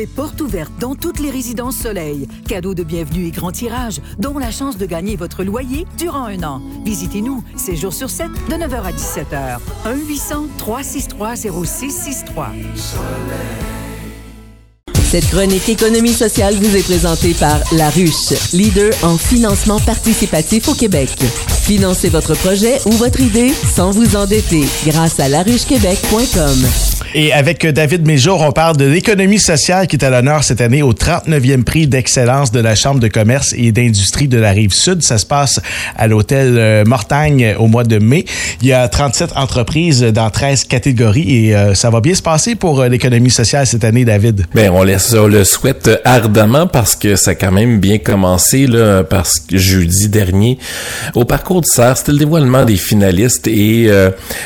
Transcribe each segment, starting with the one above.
C'est porte ouverte dans toutes les résidences Soleil. Cadeau de bienvenue et grand tirage, dont la chance de gagner votre loyer durant un an. Visitez-nous, 7 jours sur 7, de 9h à 17h. 1-800-363-0663. Cette chronique économie sociale vous est présentée par La Ruche, leader en financement participatif au Québec. Financez votre projet ou votre idée sans vous endetter grâce à laruchequebec.com. Et avec David Méjour, on parle de l'économie sociale qui est à l'honneur cette année au 39e prix d'excellence de la Chambre de commerce et d'industrie de la Rive-Sud. Ça se passe à l'hôtel euh, Mortagne au mois de mai. Il y a 37 entreprises dans 13 catégories et euh, ça va bien se passer pour euh, l'économie sociale cette année, David? Ben, on, laisse, le souhaite ardemment parce que ça a quand même bien commencé là, parce que jeudi dernier au parcours du CERF, c'était le dévoilement des finalistes et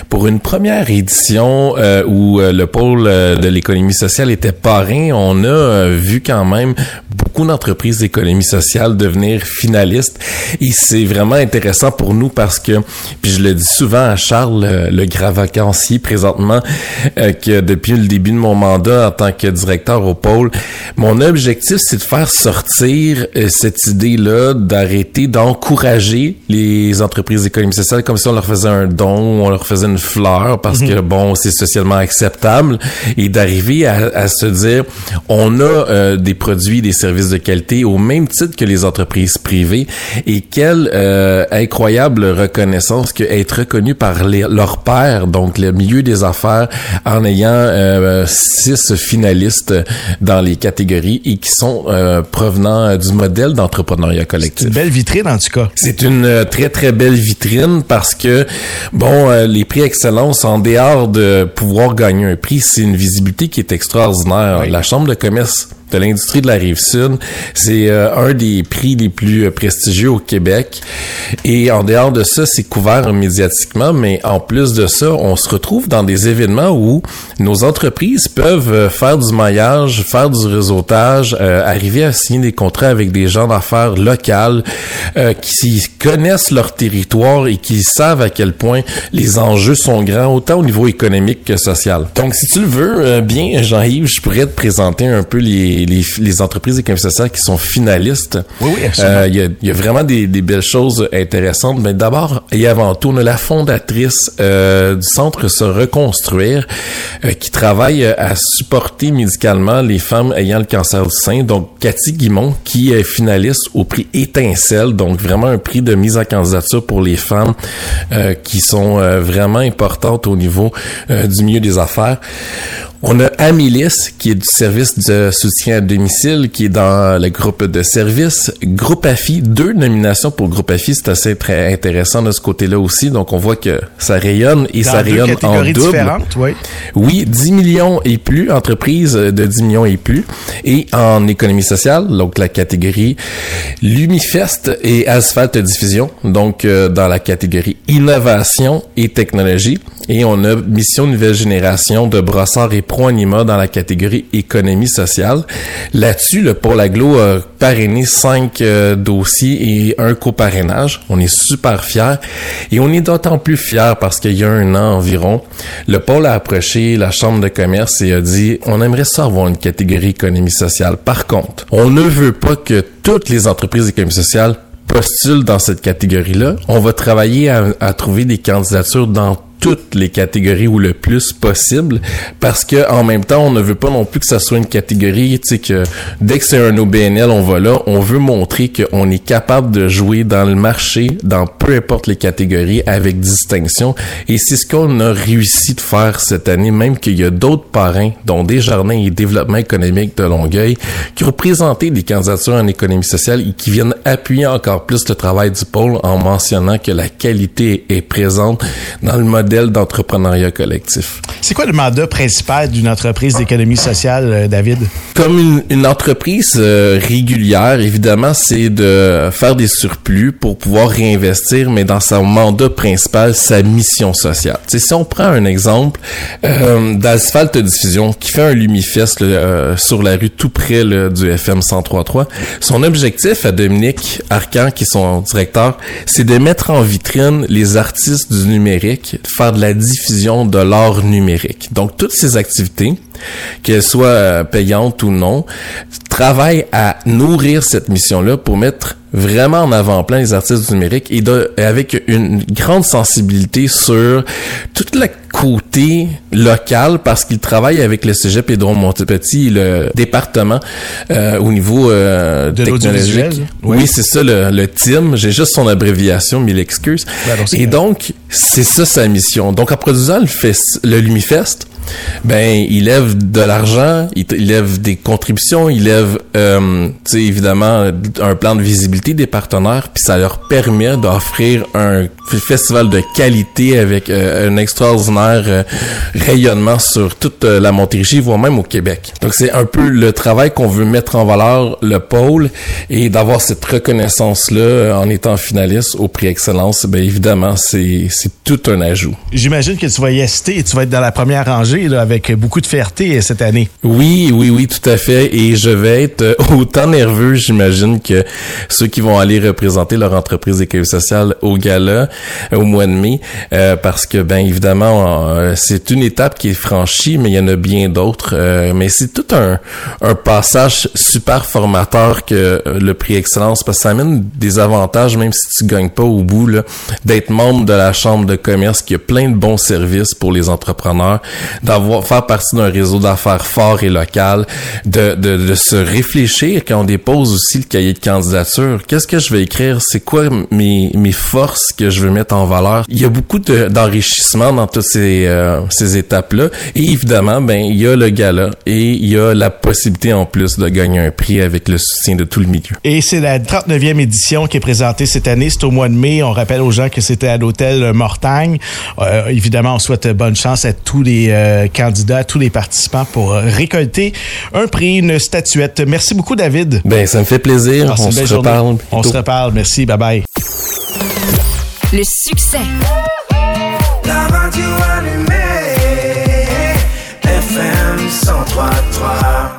pour une première édition où le pôle euh, de l'économie sociale était parrain, on a euh, vu quand même beaucoup d'entreprises d'économie sociale devenir finalistes et c'est vraiment intéressant pour nous parce que, puis je le dis souvent à Charles, euh, le, grand vacancier présentement, que depuis le début de mon mandat en tant que directeur au pôle, mon objectif c'est de faire sortir cette idée-là d'arrêter d'encourager les entreprises d'économie sociale comme si on leur faisait un don, ou on leur faisait une fleur parce mhm. que bon, c'est socialement acceptable et d'arriver à, se dire on a euh, des produits, des services de qualité au même titre que les entreprises privées et quelle euh, incroyable reconnaissance que être reconnu par les, leur père, donc le milieu des affaires, en ayant euh, six finalistes dans les catégories et qui sont provenant du modèle d'entrepreneuriat collectif. C'est une belle vitrine en tout cas. C'est une très très belle vitrine parce que bon, les prix excellence en dehors de pouvoir gagner un prix, c'est une visibilité qui est extraordinaire. La Chambre de commerce de l'industrie de la rive sud. C'est euh, un des prix les plus euh, prestigieux au Québec. Et en dehors de ça, c'est couvert médiatiquement, mais en plus de ça, on se retrouve dans des événements où nos entreprises peuvent euh, faire du maillage, faire du réseautage, arriver à signer des contrats avec des gens d'affaires locales qui connaissent leur territoire et qui savent à quel point les enjeux sont grands, autant au niveau économique que social. Donc, si tu le veux bien, Jean-Yves, je pourrais te présenter un peu les les, entreprises économiques sociales qui sont finalistes. Oui, oui, euh, Il y, a, vraiment des, belles choses intéressantes. Mais d'abord et avant tout, on a la fondatrice euh, du Centre Se Reconstruire euh, qui travaille à supporter médicalement les femmes ayant le cancer du sein. Donc, Cathy Guimont qui est finaliste au prix Étincelle. Donc, vraiment un prix de mise en candidature pour les femmes qui sont vraiment importantes au niveau du milieu des affaires. On a Amélis, qui est du service de soutien à domicile, qui est dans le groupe de services. Groupe AFI, deux nominations pour Groupe AFI, c'est assez très intéressant de ce côté-là aussi. Donc, on voit que ça rayonne et ça rayonne en double. Oui. oui, 10 millions et plus, entreprises de 10 millions et plus. Et en économie sociale, donc la catégorie Lumifest et Asphalt Diffusion, donc euh, dans la catégorie innovation et technologie. Et on a Mission Nouvelle Génération de Brossard et Pro-Anima dans la catégorie économie sociale. Là-dessus, le Pôle Aglo a parrainé cinq euh, dossiers et un coparrainage. On est super fiers. Et on est d'autant plus fiers parce qu'il y a un an environ, le Pôle a approché la Chambre de commerce et a dit, on aimerait ça avoir une catégorie économie sociale. Par contre, on ne veut pas que toutes les entreprises d'économie sociale postulent dans cette catégorie-là. On va travailler à, à trouver des candidatures dans toutes les catégories ou le plus possible parce que en même temps on ne veut pas non plus que ça soit une catégorie tu sais que dès que c'est un OBNL on va là. On veut montrer qu'on est capable de jouer dans le marché dans peu importe les catégories avec distinction. Et c'est ce qu'on a réussi de faire cette année même qu'il y a d'autres parrains dont Desjardins et Développement économique de Longueuil qui ont présenté des candidatures en économie sociale et qui viennent appuyer encore plus le travail du pôle en mentionnant que la qualité est présente dans le modèle d'entrepreneuriat collectif. C'est quoi le mandat principal d'une entreprise d'économie sociale, euh, David? Comme une, entreprise euh, régulière, évidemment, c'est de faire des surplus pour pouvoir réinvestir, mais dans son mandat principal, sa mission sociale. si on prend un exemple euh, d'Asphalt Diffusion qui fait un Lumifest sur la rue tout près du FM 1033, son objectif à Dominique Arcan, qui est son directeur, c'est de mettre en vitrine les artistes du numérique, faire de la diffusion de l'art numérique. Donc, toutes ces activités, qu'elles soient euh, payantes ou non, travaillent à nourrir cette mission-là pour mettre vraiment en avant-plan les artistes du numérique et avec une grande sensibilité sur toute la côté local parce qu'il travaille avec le Cégep Édron Montpetit, le département euh, au niveau euh, de technologique. Oui, c'est ça le, le TIM. J'ai juste son abréviation, mille excuses. et donc, c'est ça sa mission. Donc, en produisant le, le Lumifest, ben il lève de l'argent, il, lève des contributions, il lève euh, évidemment un plan de visibilité des partenaires, puis ça leur permet d'offrir un festival de qualité avec euh, un extraordinaire euh, rayonnement sur toute euh, la Montérégie, voire même au Québec. Donc c'est un peu le travail qu'on veut mettre en valeur, le pôle, et d'avoir cette reconnaissance-là en étant finaliste au prix Excellence, ben évidemment, c'est tout un ajout. J'imagine que tu vas y assister et tu vas être dans la première rangée avec beaucoup de fierté cette année. Oui, oui, oui, tout à fait. Et je vais être euh, autant nerveux, j'imagine, que ceux qui vont aller représenter leur entreprise d'économie sociale au gala euh, au mois de mai, euh, parce que, ben évidemment, c'est une étape qui est franchie, mais il y en a bien d'autres. mais c'est tout un, un passage super formateur que le prix Excellence, parce que ça amène des avantages, même si tu gagnes pas au bout, d'être membre de la Chambre de commerce, qui a plein de bons services pour les entrepreneurs d'avoir faire partie d'un réseau d'affaires fort et local, de, de, de, se réfléchir quand on dépose aussi le cahier de candidature. Qu'est-ce que je vais écrire? C'est quoi mes, mes forces que je veux mettre en valeur? Il y a beaucoup d'enrichissement dans toutes ces, euh, ces étapes-là. Et évidemment, ben, il y a le gala et il y a la possibilité en plus de gagner un prix avec le soutien de tout le milieu. Et c'est la 39e édition qui est présentée cette année. C'est au mois de mai. On rappelle aux gens que c'était à l'hôtel Mortagne. Euh, évidemment, on souhaite bonne chance à tous les euh, euh, candidats, tous les participants pour euh, récolter un prix, une statuette. Merci beaucoup, David. Ben, ça me fait plaisir. Ah, On se journée. reparle. On se reparle. Merci. Bye bye. Le succès. La radio allumée, FM 103.3.